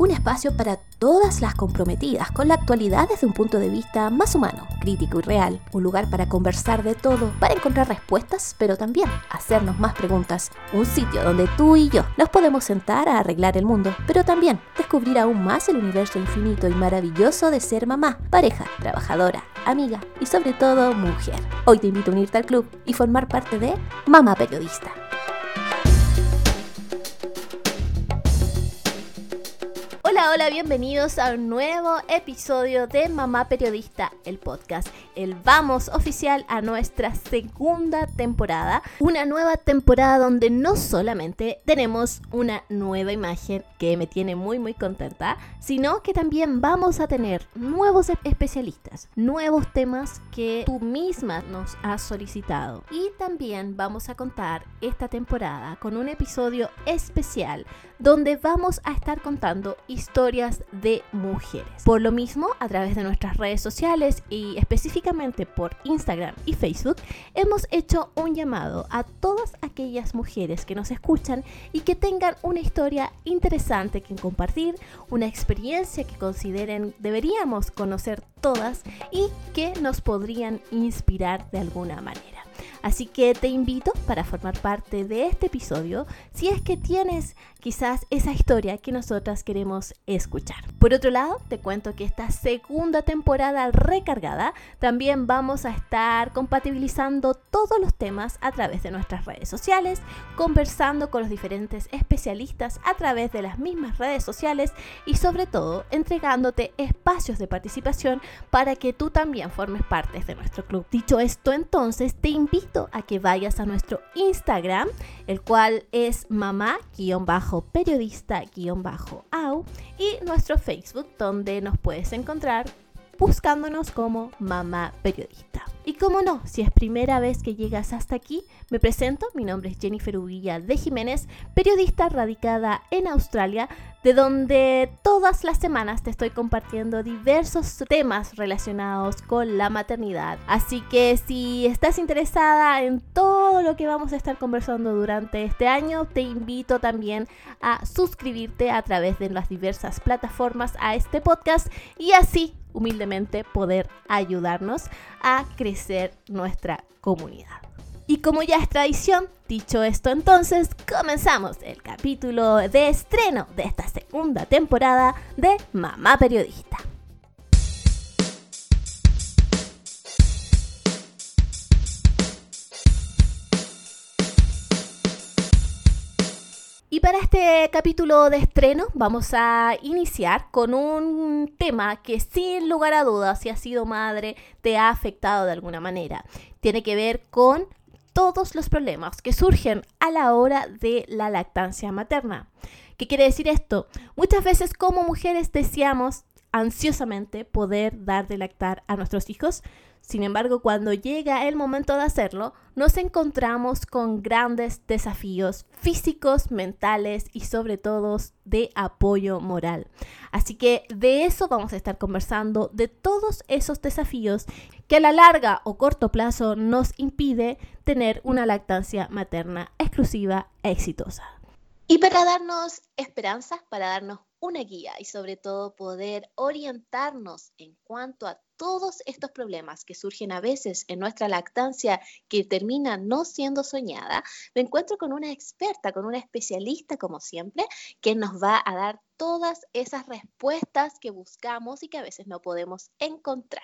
un espacio para todas las comprometidas con la actualidad desde un punto de vista más humano, crítico y real, un lugar para conversar de todo, para encontrar respuestas, pero también hacernos más preguntas, un sitio donde tú y yo nos podemos sentar a arreglar el mundo, pero también descubrir aún más el universo infinito y maravilloso de ser mamá, pareja, trabajadora, amiga y sobre todo mujer. Hoy te invito a unirte al club y formar parte de Mamá Periodista. Hola, hola, bienvenidos a un nuevo episodio de Mamá Periodista, el podcast. El vamos oficial a nuestra segunda temporada. Una nueva temporada donde no solamente tenemos una nueva imagen que me tiene muy muy contenta, sino que también vamos a tener nuevos especialistas, nuevos temas que tú misma nos has solicitado. Y también vamos a contar esta temporada con un episodio especial donde vamos a estar contando historias de mujeres. Por lo mismo, a través de nuestras redes sociales y específicamente por Instagram y Facebook, hemos hecho un llamado a todas aquellas mujeres que nos escuchan y que tengan una historia interesante que compartir, una experiencia que consideren deberíamos conocer todas y que nos podrían inspirar de alguna manera. Así que te invito para formar parte de este episodio si es que tienes quizás esa historia que nosotras queremos escuchar. Por otro lado, te cuento que esta segunda temporada recargada también vamos a estar compatibilizando todos los temas a través de nuestras redes sociales, conversando con los diferentes especialistas a través de las mismas redes sociales y sobre todo entregándote espacios de participación para que tú también formes parte de nuestro club. Dicho esto, entonces te invito a que vayas a nuestro Instagram, el cual es mamá-periodista-au y nuestro Facebook, donde nos puedes encontrar buscándonos como Mamá Periodista. Y como no, si es primera vez que llegas hasta aquí, me presento, mi nombre es Jennifer Uvilla de Jiménez, periodista radicada en Australia, de donde todas las semanas te estoy compartiendo diversos temas relacionados con la maternidad. Así que si estás interesada en todo lo que vamos a estar conversando durante este año, te invito también a suscribirte a través de las diversas plataformas a este podcast y así humildemente poder ayudarnos a crecer nuestra comunidad. Y como ya es tradición, dicho esto entonces, comenzamos el capítulo de estreno de esta segunda temporada de Mamá Periodista. Para este capítulo de estreno vamos a iniciar con un tema que sin lugar a dudas, si has sido madre, te ha afectado de alguna manera. Tiene que ver con todos los problemas que surgen a la hora de la lactancia materna. ¿Qué quiere decir esto? Muchas veces como mujeres deseamos ansiosamente poder dar de lactar a nuestros hijos, sin embargo, cuando llega el momento de hacerlo, nos encontramos con grandes desafíos físicos, mentales y sobre todo de apoyo moral. Así que de eso vamos a estar conversando, de todos esos desafíos que a la larga o corto plazo nos impide tener una lactancia materna exclusiva e exitosa. Y para darnos esperanzas, para darnos una guía y sobre todo poder orientarnos en cuanto a todos estos problemas que surgen a veces en nuestra lactancia que termina no siendo soñada, me encuentro con una experta, con una especialista como siempre, que nos va a dar todas esas respuestas que buscamos y que a veces no podemos encontrar.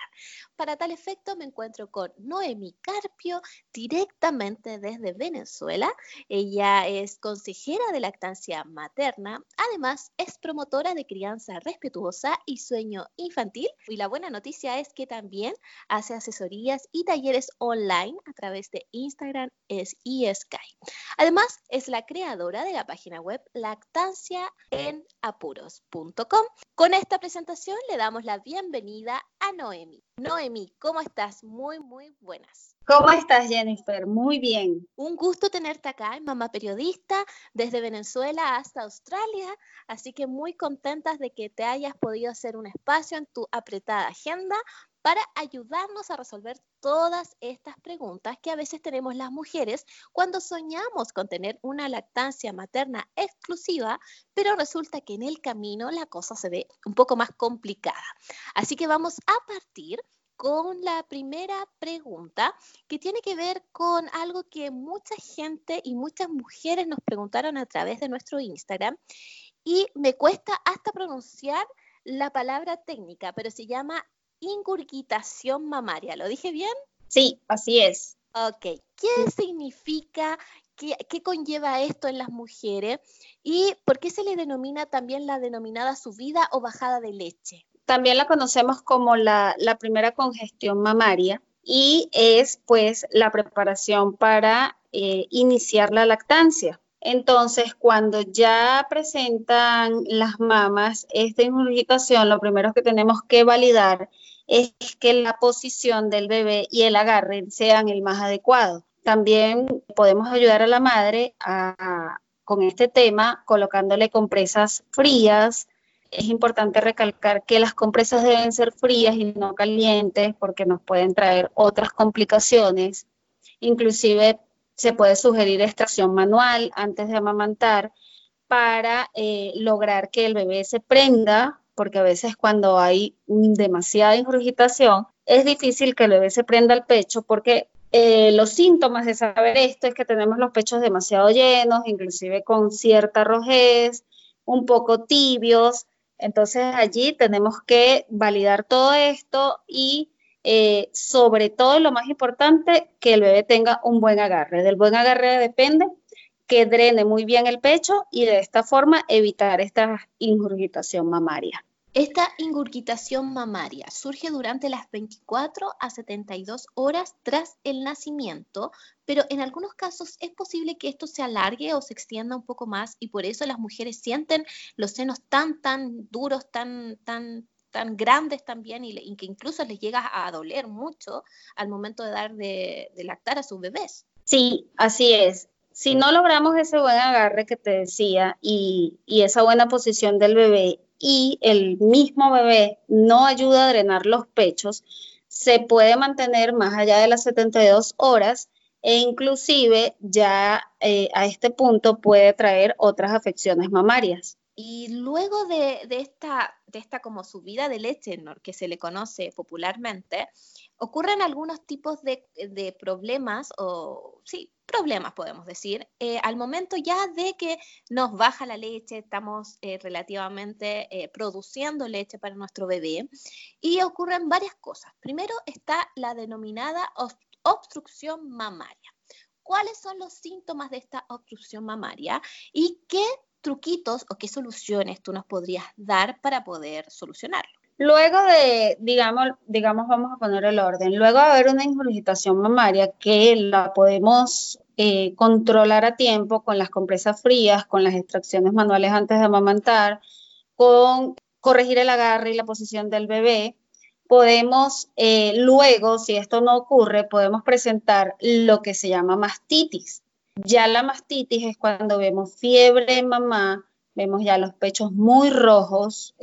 Para tal efecto me encuentro con Noemi Carpio directamente desde Venezuela. Ella es consejera de lactancia materna, además es promotora de crianza respetuosa y sueño infantil. Y la buena noticia es que también hace asesorías y talleres online a través de Instagram y Skype. Además, es la creadora de la página web Con esta presentación le damos la bienvenida a Noemi. Noemi, ¿cómo estás? Muy, muy buenas. ¿Cómo estás, Jennifer? Muy bien. Un gusto tenerte acá en Mamá Periodista, desde Venezuela hasta Australia. Así que muy contentas de que te hayas podido hacer un espacio en tu apretada agenda para ayudarnos a resolver todas estas preguntas que a veces tenemos las mujeres cuando soñamos con tener una lactancia materna exclusiva, pero resulta que en el camino la cosa se ve un poco más complicada. Así que vamos a partir con la primera pregunta que tiene que ver con algo que mucha gente y muchas mujeres nos preguntaron a través de nuestro Instagram y me cuesta hasta pronunciar la palabra técnica, pero se llama ingurgitación mamaria. ¿Lo dije bien? Sí, así es. Ok, ¿qué significa? ¿Qué, conlleva esto en las mujeres? ¿Y por qué se le denomina también la denominada subida o bajada de leche? También la conocemos como la, primera congestión mamaria y es pues la preparación para eh, iniciar la lactancia. Entonces, cuando ya presentan las mamas esta ingurgitación, lo primero que tenemos que validar es que la posición del bebé y el agarre sean el más adecuado. También podemos ayudar a la madre con este tema colocándole compresas frías. Es importante recalcar que las compresas deben ser frías y no calientes porque nos pueden traer otras complicaciones. Inclusive se puede sugerir extracción manual antes de amamantar para eh, lograr que el bebé se prenda porque a veces cuando hay demasiada ingurgitación, es difícil que el bebé se prenda el pecho porque eh, los síntomas de saber esto es que tenemos los pechos demasiado llenos, inclusive con cierta rojez, un poco tibios. Entonces allí tenemos que validar todo esto y eh, sobre todo lo más importante, que el bebé tenga un buen agarre. Del buen agarre depende que drene muy bien el pecho y de esta forma evitar esta ingurgitación mamaria. Esta ingurgitación mamaria surge durante las 24 a 72 horas tras el nacimiento, pero en algunos casos es posible que esto se alargue o se extienda un poco más y por eso las mujeres sienten los senos tan, tan duros, tan, tan, tan grandes también y, que incluso les llega a doler mucho al momento de dar de, lactar a sus bebés. Sí, así es si no logramos ese buen agarre que te decía y, y, esa buena posición del bebé y el mismo bebé no ayuda a drenar los pechos, se puede mantener más allá de las 72 horas e inclusive ya eh, a este punto puede traer otras afecciones mamarias. Y luego de, esta, de esta como subida de leche, que se le conoce popularmente, ocurren algunos tipos de, de problemas o, sí, problemas, podemos decir, eh, al momento ya de que nos baja la leche, estamos eh, relativamente eh, produciendo leche para nuestro bebé y ocurren varias cosas. Primero está la denominada obstrucción mamaria. ¿Cuáles son los síntomas de esta obstrucción mamaria y qué truquitos o qué soluciones tú nos podrías dar para poder solucionarlo? Luego de, digamos, digamos, vamos a poner el orden, luego de haber una ingurgitación mamaria que la podemos eh, controlar a tiempo con las compresas frías, con las extracciones manuales antes de amamantar, con corregir el agarre y la posición del bebé, podemos eh, luego, si esto no ocurre, podemos presentar lo que se llama mastitis. Ya la mastitis es cuando vemos fiebre en mamá, vemos ya los pechos muy rojos,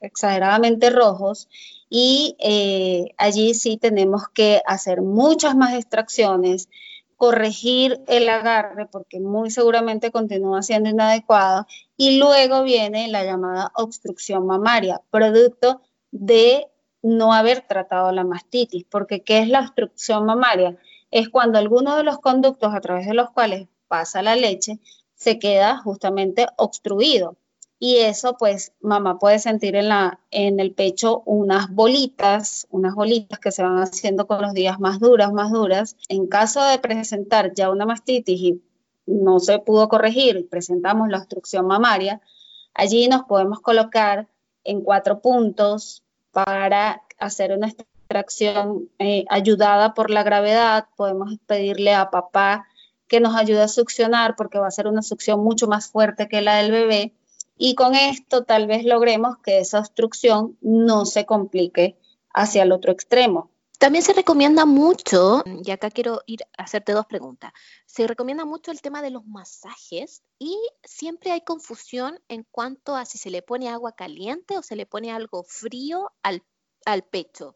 exageradamente rojos, y eh, allí sí tenemos que hacer muchas más extracciones, corregir el agarre porque muy seguramente continúa siendo inadecuado, y luego viene la llamada obstrucción mamaria, producto de no haber tratado la mastitis, porque ¿qué es la obstrucción mamaria? Es cuando alguno de los conductos a través de los cuales pasa la leche se queda justamente obstruido. Y eso, pues, mamá puede sentir en, la, en el pecho unas bolitas, unas bolitas que se van haciendo con los días más duras, más duras. En caso de presentar ya una mastitis y no se pudo corregir presentamos la obstrucción mamaria, allí nos podemos colocar en cuatro puntos para hacer una extracción eh, ayudada por la gravedad. Podemos pedirle a papá que nos ayude a succionar porque va a ser una succión mucho más fuerte que la del bebé y con esto tal vez logremos que esa obstrucción no se complique hacia el otro extremo. También se recomienda mucho, y acá quiero ir a hacerte dos preguntas, se recomienda mucho el tema de los masajes y siempre hay confusión en cuanto a si se le pone agua caliente o se le pone algo frío al, al pecho.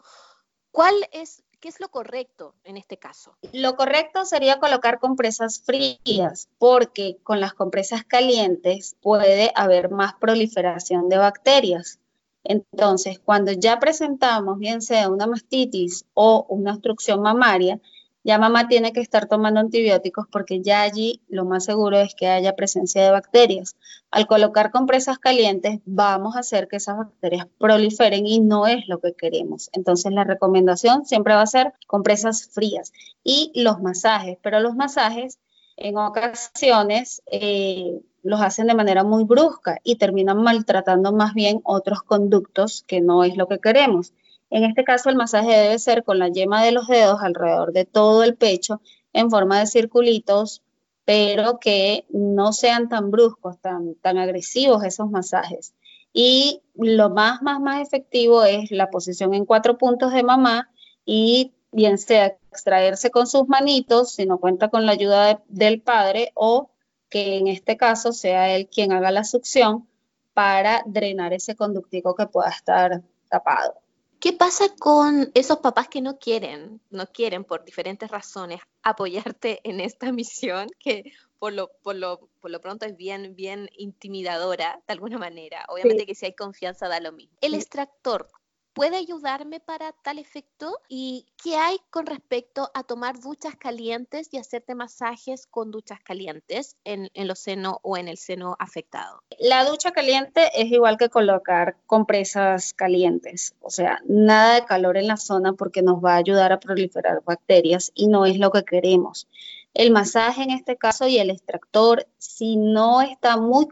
¿Cuál es ¿Qué es lo correcto en este caso? Lo correcto sería colocar compresas frías, porque con las compresas calientes puede haber más proliferación de bacterias. Entonces, cuando ya presentamos, bien sea una mastitis o una obstrucción mamaria, ya mamá tiene que estar tomando antibióticos porque ya allí lo más seguro es que haya presencia de bacterias. Al colocar compresas calientes vamos a hacer que esas bacterias proliferen y no es lo que queremos. Entonces la recomendación siempre va a ser compresas frías y los masajes, pero los masajes en ocasiones eh, los hacen de manera muy brusca y terminan maltratando más bien otros conductos que no es lo que queremos. En este caso, el masaje debe ser con la yema de los dedos alrededor de todo el pecho en forma de circulitos, pero que no sean tan bruscos, tan, tan agresivos esos masajes. Y lo más, más, más efectivo es la posición en cuatro puntos de mamá y bien sea extraerse con sus manitos, si no cuenta con la ayuda del padre, o que en este caso sea él quien haga la succión para drenar ese conductico que pueda estar tapado. ¿Qué pasa con esos papás que no quieren, no quieren por diferentes razones apoyarte en esta misión que por lo, por lo, por lo pronto es bien, bien intimidadora de alguna manera? Obviamente que si hay confianza da lo mismo. El extractor, puede ayudarme para tal efecto? ¿Y qué hay con respecto a tomar duchas calientes y hacerte masajes con duchas calientes en, en los senos o en el seno afectado? La ducha caliente es igual que colocar compresas calientes, o sea, nada de calor en la zona porque nos va a ayudar a proliferar bacterias y no es lo que queremos. El masaje en este caso y el extractor, si no está muy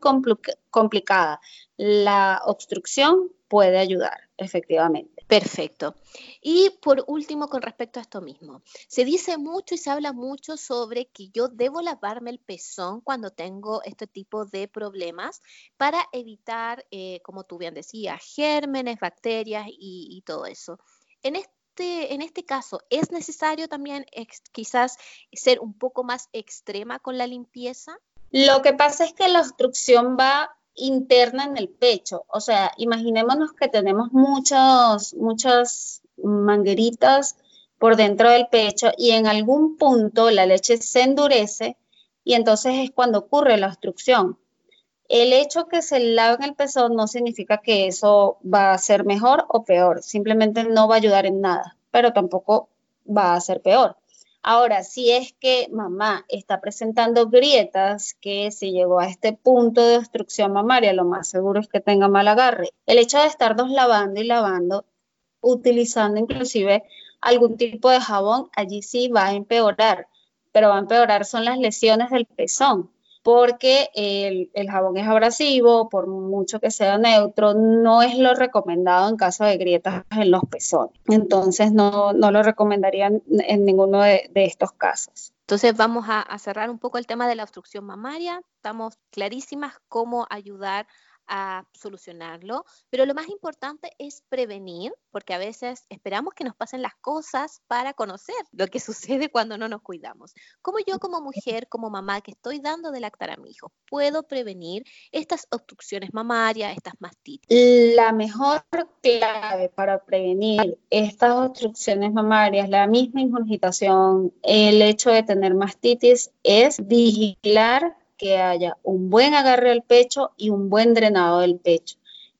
complicada la obstrucción, puede ayudar, efectivamente. Perfecto. Y por último, con respecto a esto mismo, se dice mucho y se habla mucho sobre que yo debo lavarme el pezón cuando tengo este tipo de problemas para evitar, eh, como tú bien decías, gérmenes, bacterias y, todo eso. En este, en este caso, ¿es necesario también quizás ser un poco más extrema con la limpieza? Lo que pasa es que la obstrucción va interna en el pecho. O sea, imaginémonos que tenemos muchos, muchas mangueritas por dentro del pecho y en algún punto la leche se endurece y entonces es cuando ocurre la obstrucción. El hecho que se lave el pezón no significa que eso va a ser mejor o peor, simplemente no va a ayudar en nada, pero tampoco va a ser peor. Ahora, si es que mamá está presentando grietas, que si llegó a este punto de obstrucción mamaria, lo más seguro es que tenga mal agarre. El hecho de estarnos lavando y lavando, utilizando inclusive algún tipo de jabón, allí sí va a empeorar, pero va a empeorar son las lesiones del pezón porque el, jabón es abrasivo, por mucho que sea neutro, no es lo recomendado en caso de grietas en los pezones. Entonces no, lo recomendaría en ninguno de, estos casos. Entonces vamos a, cerrar un poco el tema de la obstrucción mamaria. Estamos clarísimas cómo ayudar a solucionarlo, pero lo más importante es prevenir, porque a veces esperamos que nos pasen las cosas para conocer lo que sucede cuando no nos cuidamos. ¿Cómo yo como mujer, como mamá que estoy dando de lactar a mi hijo, puedo prevenir estas obstrucciones mamarias, estas mastitis? La mejor clave para prevenir estas obstrucciones mamarias, la misma ingurgitación, el hecho de tener mastitis, es vigilar que haya un buen agarre al pecho y un buen drenado del pecho,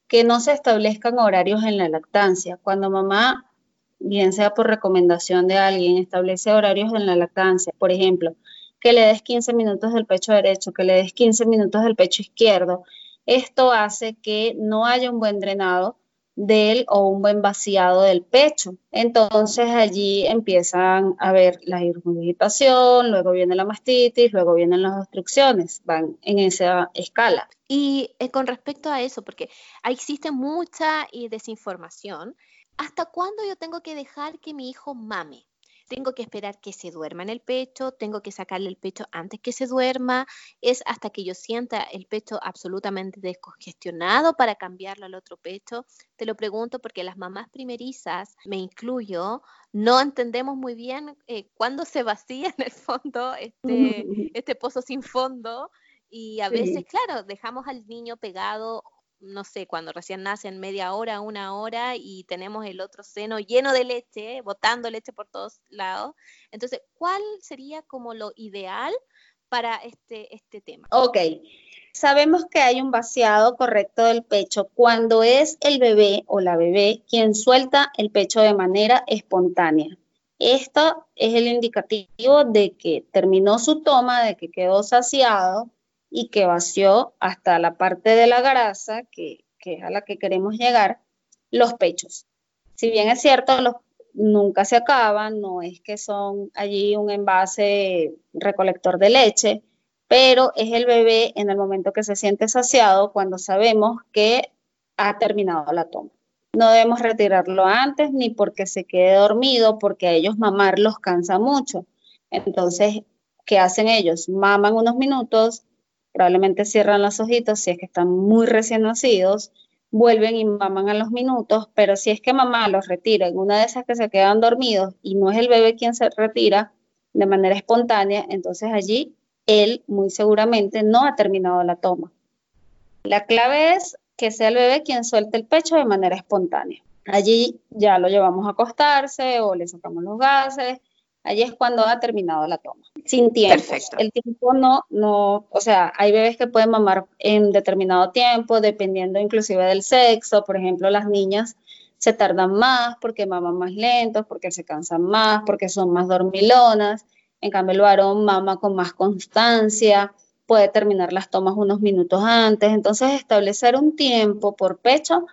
que no se establezcan horarios en la lactancia. Cuando mamá, bien sea por recomendación de alguien, establece horarios en la lactancia, por ejemplo, que le des 15 minutos del pecho derecho, que le des 15 minutos del pecho izquierdo, esto hace que no haya un buen drenado del o un buen vaciado del pecho. Entonces allí empiezan a ver la irrigitación, luego viene la mastitis, luego vienen las obstrucciones, van en esa escala. Y eh, con respecto a eso, porque existe mucha eh, desinformación, ¿hasta cuándo yo tengo que dejar que mi hijo mame? Tengo que esperar que se duerma en el pecho, tengo que sacarle el pecho antes que se duerma, es hasta que yo sienta el pecho absolutamente descongestionado para cambiarlo al otro pecho. Te lo pregunto porque las mamás primerizas, me incluyo, no entendemos muy bien eh, cuándo se vacía en el fondo este, este pozo sin fondo y a veces, claro, dejamos al niño pegado no sé, cuando recién nacen media hora, una hora y tenemos el otro seno lleno de leche, botando leche por todos lados. Entonces, ¿cuál sería como lo ideal para este, este tema? Ok, sabemos que hay un vaciado correcto del pecho cuando es el bebé o la bebé quien suelta el pecho de manera espontánea. Esto es el indicativo de que terminó su toma, de que quedó saciado y que vació hasta la parte de la grasa, que, es a la que queremos llegar, los pechos. Si bien es cierto, los, nunca se acaban, no es que son allí un envase recolector de leche, pero es el bebé en el momento que se siente saciado cuando sabemos que ha terminado la toma. No debemos retirarlo antes ni porque se quede dormido, porque a ellos mamar los cansa mucho. Entonces, ¿qué hacen ellos? Maman unos minutos, probablemente cierran los ojitos si es que están muy recién nacidos, vuelven y maman a los minutos, pero si es que mamá los retira en una de esas que se quedan dormidos y no es el bebé quien se retira de manera espontánea, entonces allí él muy seguramente no ha terminado la toma. La clave es que sea el bebé quien suelte el pecho de manera espontánea. Allí ya lo llevamos a acostarse o le sacamos los gases Allí es cuando ha terminado la toma, sin tiempo. El tiempo no, no, o sea, hay bebés que pueden mamar en determinado tiempo, dependiendo inclusive del sexo. Por ejemplo, las niñas se tardan más porque maman más lentos, porque se cansan más, porque son más dormilonas. En cambio, el varón mama con más constancia, puede terminar las tomas unos minutos antes. Entonces, establecer un tiempo por pecho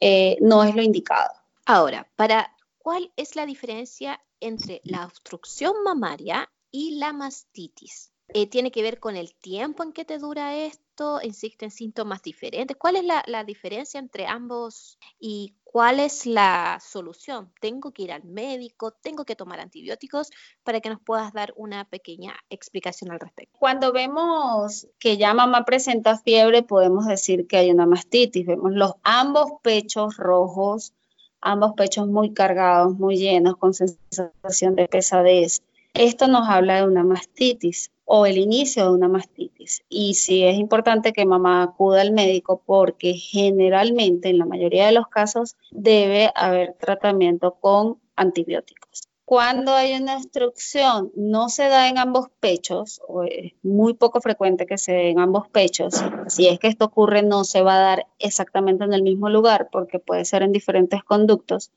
eh, no es lo indicado. Ahora, para ¿cuál es la diferencia entre la obstrucción mamaria y la mastitis. Eh, ¿Tiene que ver con el tiempo en que te dura esto? ¿Existen síntomas diferentes? ¿Cuál es la, la, diferencia entre ambos y cuál es la solución? ¿Tengo que ir al médico? ¿Tengo que tomar antibióticos? Para que nos puedas dar una pequeña explicación al respecto. Cuando vemos que ya mamá presenta fiebre, podemos decir que hay una mastitis. Vemos los ambos pechos rojos, ambos pechos muy cargados, muy llenos, con sensación de pesadez. Esto nos habla de una mastitis o el inicio de una mastitis. Y sí es importante que mamá acuda al médico porque generalmente, en la mayoría de los casos, debe haber tratamiento con antibióticos. Cuando hay una obstrucción, no se da en ambos pechos, o es muy poco frecuente que se dé en ambos pechos. Si es que esto ocurre, no se va a dar exactamente en el mismo lugar, porque puede ser en diferentes conductos,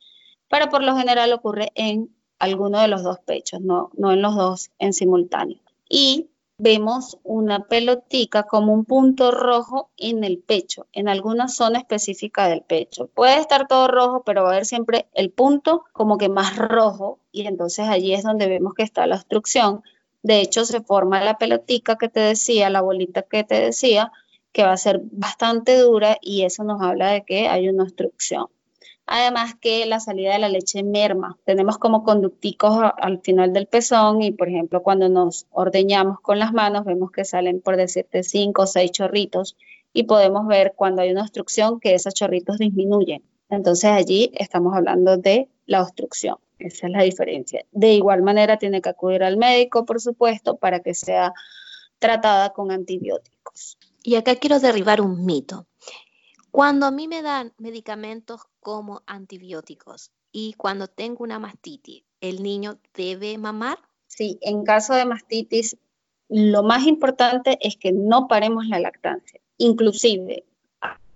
pero por lo general ocurre en alguno de los dos pechos, no, no en los dos en simultáneo. Y vemos una pelotica como un punto rojo en el pecho, en alguna zona específica del pecho. Puede estar todo rojo, pero va a haber siempre el punto como que más rojo y entonces allí es donde vemos que está la obstrucción. De hecho, se forma la pelotica que te decía, la bolita que te decía, que va a ser bastante dura y eso nos habla de que hay una obstrucción. Además que la salida de la leche merma. Tenemos como conducticos al final del pezón y, por ejemplo, cuando nos ordeñamos con las manos, vemos que salen, por decirte, cinco o seis chorritos y podemos ver cuando hay una obstrucción que esos chorritos disminuyen. Entonces allí estamos hablando de la obstrucción. Esa es la diferencia. De igual manera tiene que acudir al médico, por supuesto, para que sea tratada con antibióticos. Y acá quiero derribar un mito. Cuando a mí me dan medicamentos como antibióticos y cuando tengo una mastitis, ¿el niño debe mamar? Sí, en caso de mastitis, lo más importante es que no paremos la lactancia. Inclusive,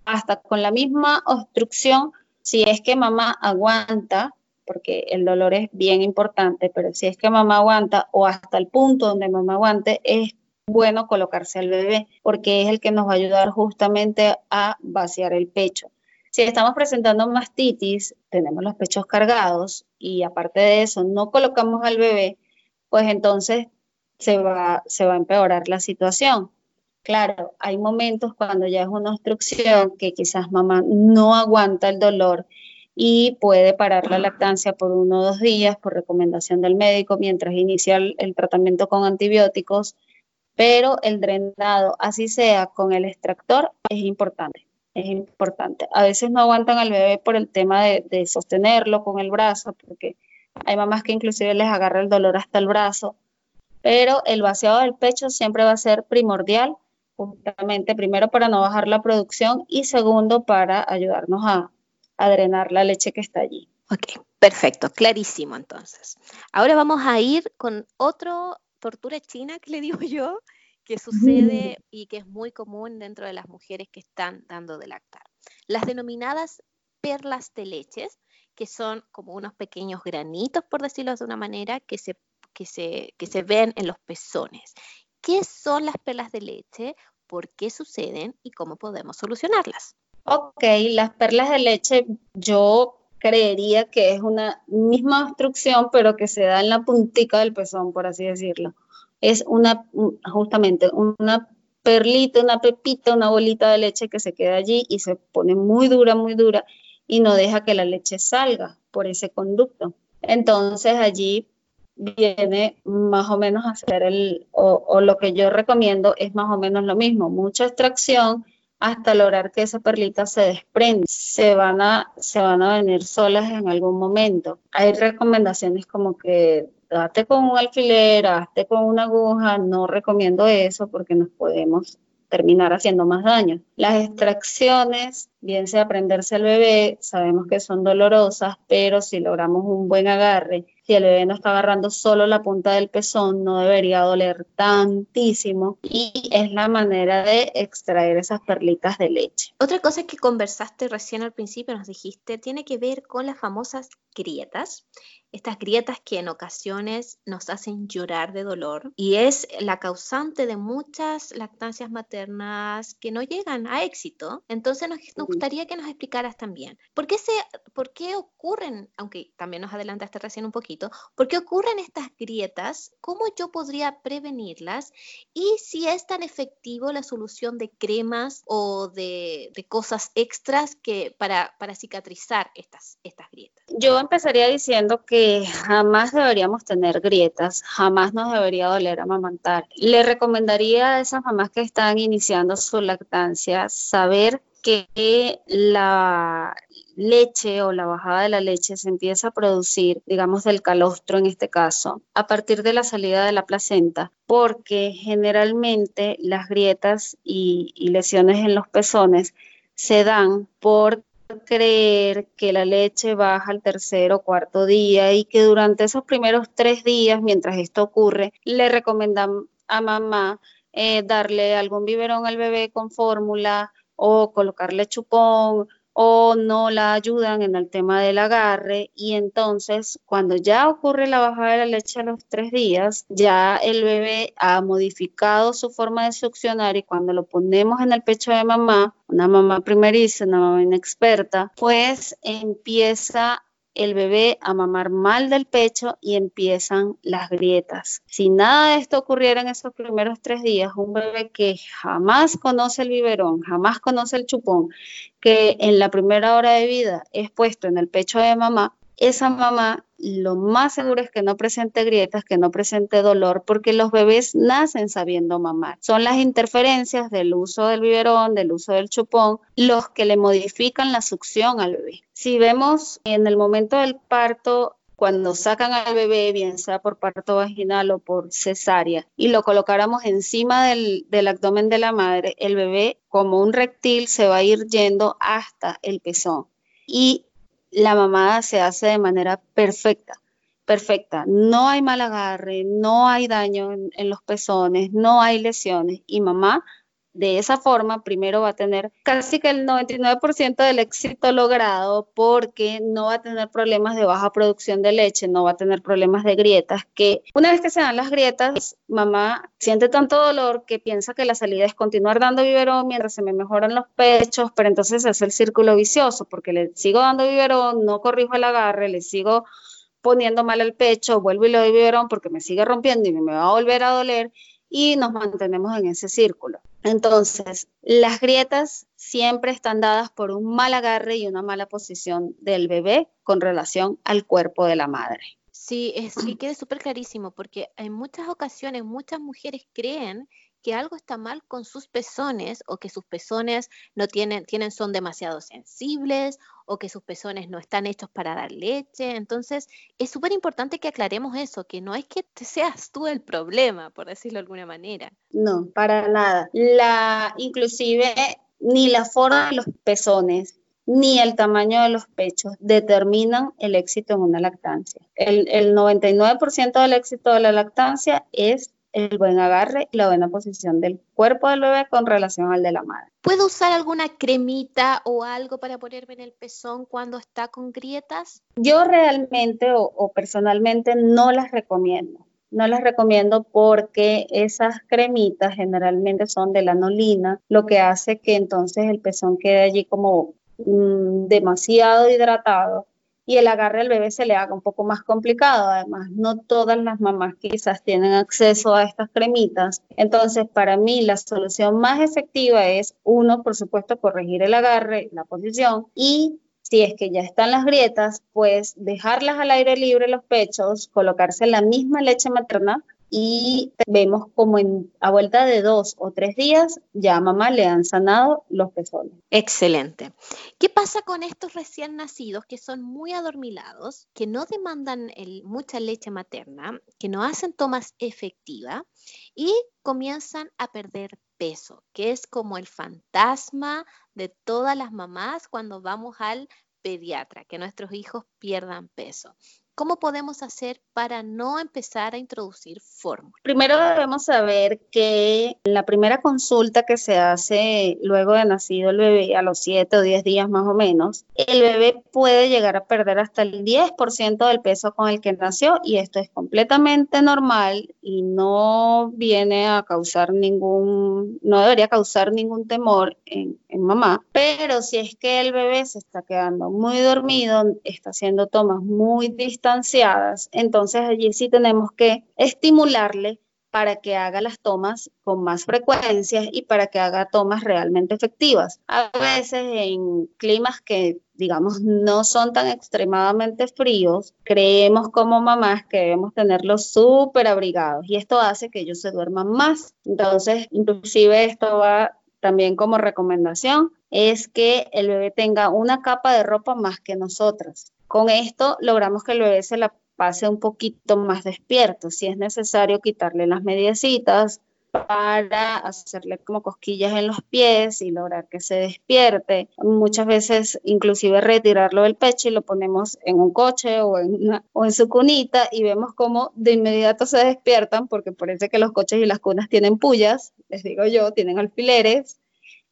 hasta con la misma obstrucción, si es que mamá aguanta, porque el dolor es bien importante, pero si es que mamá aguanta o hasta el punto donde mamá aguante, es bueno colocarse al bebé porque es el que nos va a ayudar justamente a vaciar el pecho. Si estamos presentando mastitis, tenemos los pechos cargados y aparte de eso no colocamos al bebé, pues entonces se va, se va a empeorar la situación. Claro, hay momentos cuando ya es una obstrucción que quizás mamá no aguanta el dolor y puede parar la lactancia por uno o dos días por recomendación del médico mientras inicia el tratamiento con antibióticos pero el drenado, así sea con el extractor, es importante. Es importante. A veces no aguantan al bebé por el tema de, sostenerlo con el brazo, porque hay mamás que inclusive les agarra el dolor hasta el brazo, pero el vaciado del pecho siempre va a ser primordial justamente primero para no bajar la producción y segundo para ayudarnos a, a drenar la leche que está allí. Ok, perfecto, clarísimo entonces. Ahora vamos a ir con otro tortura china que le digo yo, que sucede y que es muy común dentro de las mujeres que están dando de lactar. Las denominadas perlas de leches, que son como unos pequeños granitos, por decirlo de una manera, que se, que se, que se ven en los pezones. ¿Qué son las perlas de leche? ¿Por qué suceden y cómo podemos solucionarlas? Ok, las perlas de leche yo creería que es una misma obstrucción, pero que se da en la puntica del pezón, por así decirlo. Es una, justamente, una perlita, una pepita, una bolita de leche que se queda allí y se pone muy dura, muy dura y no deja que la leche salga por ese conducto. Entonces allí viene más o menos a hacer el, o, o lo que yo recomiendo es más o menos lo mismo, mucha extracción hasta lograr que esa perlita se desprenda. Se van a, se van a venir solas en algún momento. Hay recomendaciones como que date con un alfiler, hazte con una aguja. No recomiendo eso porque nos podemos terminar haciendo más daño. Las extracciones, bien sea prenderse al bebé, sabemos que son dolorosas, pero si logramos un buen agarre, si el bebé no está agarrando solo la punta del pezón, no debería doler tantísimo y es la manera de extraer esas perlitas de leche. Otra cosa que conversaste recién al principio, nos dijiste, tiene que ver con las famosas grietas estas grietas que en ocasiones nos hacen llorar de dolor y es la causante de muchas lactancias maternas que no llegan a éxito. Entonces nos, gustaría que nos explicaras también, ¿por qué, se, ¿por qué ocurren, aunque también nos adelantaste recién un poquito, por qué ocurren estas grietas? ¿Cómo yo podría prevenirlas? Y si es tan efectivo la solución de cremas o de, de cosas extras que para, para cicatrizar estas, estas grietas. Yo empezaría diciendo que jamás deberíamos tener grietas, jamás nos debería doler amamantar. Le recomendaría a esas mamás que están iniciando su lactancia saber que la leche o la bajada de la leche se empieza a producir, digamos, del calostro en este caso, a partir de la salida de la placenta, porque generalmente las grietas y, y lesiones en los pezones se dan por creer que la leche baja al tercer o cuarto día y que durante esos primeros tres días, mientras esto ocurre, le recomendan a mamá eh, darle algún biberón al bebé con fórmula o colocarle chupón o no la ayudan en el tema del agarre y entonces cuando ya ocurre la bajada de la leche a los tres días, ya el bebé ha modificado su forma de succionar y cuando lo ponemos en el pecho de mamá, una mamá primeriza, una mamá inexperta, pues empieza el bebé a mamar mal del pecho y empiezan las grietas. Si nada de esto ocurriera en esos primeros tres días, un bebé que jamás conoce el biberón, jamás conoce el chupón, que en la primera hora de vida es puesto en el pecho de mamá, esa mamá lo más seguro es que no presente grietas, que no presente dolor, porque los bebés nacen sabiendo mamar. Son las interferencias del uso del biberón, del uso del chupón, los que le modifican la succión al bebé. Si vemos en el momento del parto, cuando sacan al bebé, bien sea por parto vaginal o por cesárea, y lo colocáramos encima del, abdomen de la madre, el bebé, como un reptil, se va a ir yendo hasta el pezón. Y la mamada se hace de manera perfecta, perfecta. No hay mal agarre, no hay daño en, en los pezones, no hay lesiones y mamá de esa forma, primero va a tener casi que el 99% del éxito logrado porque no va a tener problemas de baja producción de leche, no va a tener problemas de grietas, que una vez que se dan las grietas, mamá siente tanto dolor que piensa que la salida es continuar dando biberón mientras se me mejoran los pechos, pero entonces es el círculo vicioso porque le sigo dando biberón, no corrijo el agarre, le sigo poniendo mal el pecho, vuelvo y le doy biberón porque me sigue rompiendo y me va a volver a doler y nos mantenemos en ese círculo. Entonces, las grietas siempre están dadas por un mal agarre y una mala posición del bebé con relación al cuerpo de la madre. Sí, es, y quede súper clarísimo, porque en muchas ocasiones muchas mujeres creen que algo está mal con sus pezones o que sus pezones no tienen, tienen, son demasiado sensibles o que sus pezones no están hechos para dar leche. Entonces, es súper importante que aclaremos eso, que no es que seas tú el problema, por decirlo de alguna manera. No, para nada. La, inclusive, ni la forma de los pezones, ni el tamaño de los pechos determinan el éxito en una lactancia. El, el 99% del éxito de la lactancia es el buen agarre y la buena posición del cuerpo del bebé con relación al de la madre. ¿Puedo usar alguna cremita o algo para ponerme en el pezón cuando está con grietas? Yo realmente o, personalmente no las recomiendo. No las recomiendo porque esas cremitas generalmente son de lanolina, lo que hace que entonces el pezón quede allí como mm, demasiado hidratado y el agarre al bebé se le haga un poco más complicado. Además, no todas las mamás quizás tienen acceso a estas cremitas. Entonces, para mí, la solución más efectiva es, uno, por supuesto, corregir el agarre, la posición y si es que ya están las grietas, pues dejarlas al aire libre los pechos, colocarse la misma leche materna y vemos como a vuelta de dos o tres días ya a mamá le han sanado los pezones. Excelente. ¿Qué pasa con estos recién nacidos que son muy adormilados, que no demandan mucha leche materna, que no hacen tomas efectivas y comienzan a perder peso, que es como el fantasma de todas las mamás cuando vamos al pediatra, que nuestros hijos pierdan peso. ¿Cómo podemos hacer para no empezar a introducir fórmula? Primero debemos saber que la primera consulta que se hace luego de nacido el bebé, a los 7 o 10 días más o menos, el bebé puede llegar a perder hasta el 10% del peso con el que nació y esto es completamente normal y no viene a causar ningún, no debería causar ningún temor en, en mamá, pero si es que el bebé se está quedando muy dormido, está haciendo tomas muy distintas, entonces allí sí tenemos que estimularle para que haga las tomas con más frecuencia y para que haga tomas realmente efectivas. A veces en climas que, digamos, no son tan extremadamente fríos, creemos como mamás que debemos tenerlos súper abrigados y esto hace que ellos se duerman más. Entonces, inclusive esto va también como recomendación, es que el bebé tenga una capa de ropa más que nosotras. Con esto logramos que el bebé se la pase un poquito más despierto. Si es necesario quitarle las mediecitas para hacerle como cosquillas en los pies y lograr que se despierte. Muchas veces inclusive retirarlo del pecho y lo ponemos en un coche o en, o en su cunita y vemos cómo de inmediato se despiertan porque parece que los coches y las cunas tienen pullas, les digo yo, tienen alfileres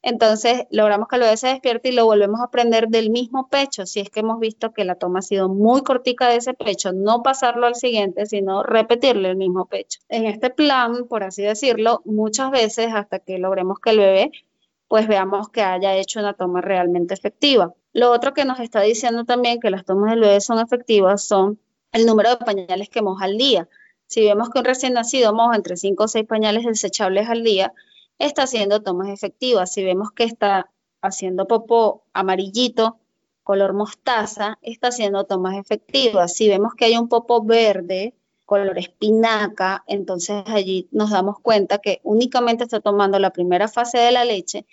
entonces logramos que el bebé se despierte y lo volvemos a prender del mismo pecho. Si es que hemos visto que la toma ha sido muy cortica de ese pecho, no pasarlo al siguiente, sino repetirle el mismo pecho. En este plan, por así decirlo, muchas veces hasta que logremos que el bebé, pues veamos que haya hecho una toma realmente efectiva. Lo otro que nos está diciendo también que las tomas del bebé son efectivas son el número de pañales que moja al día. Si vemos que un recién nacido moja entre 5 o 6 pañales desechables al día, está haciendo tomas efectivas. Si vemos que está haciendo popó amarillito, color mostaza, está haciendo tomas efectivas. Si vemos que hay un popó verde, color espinaca, entonces allí nos damos cuenta que únicamente está tomando la primera fase de la leche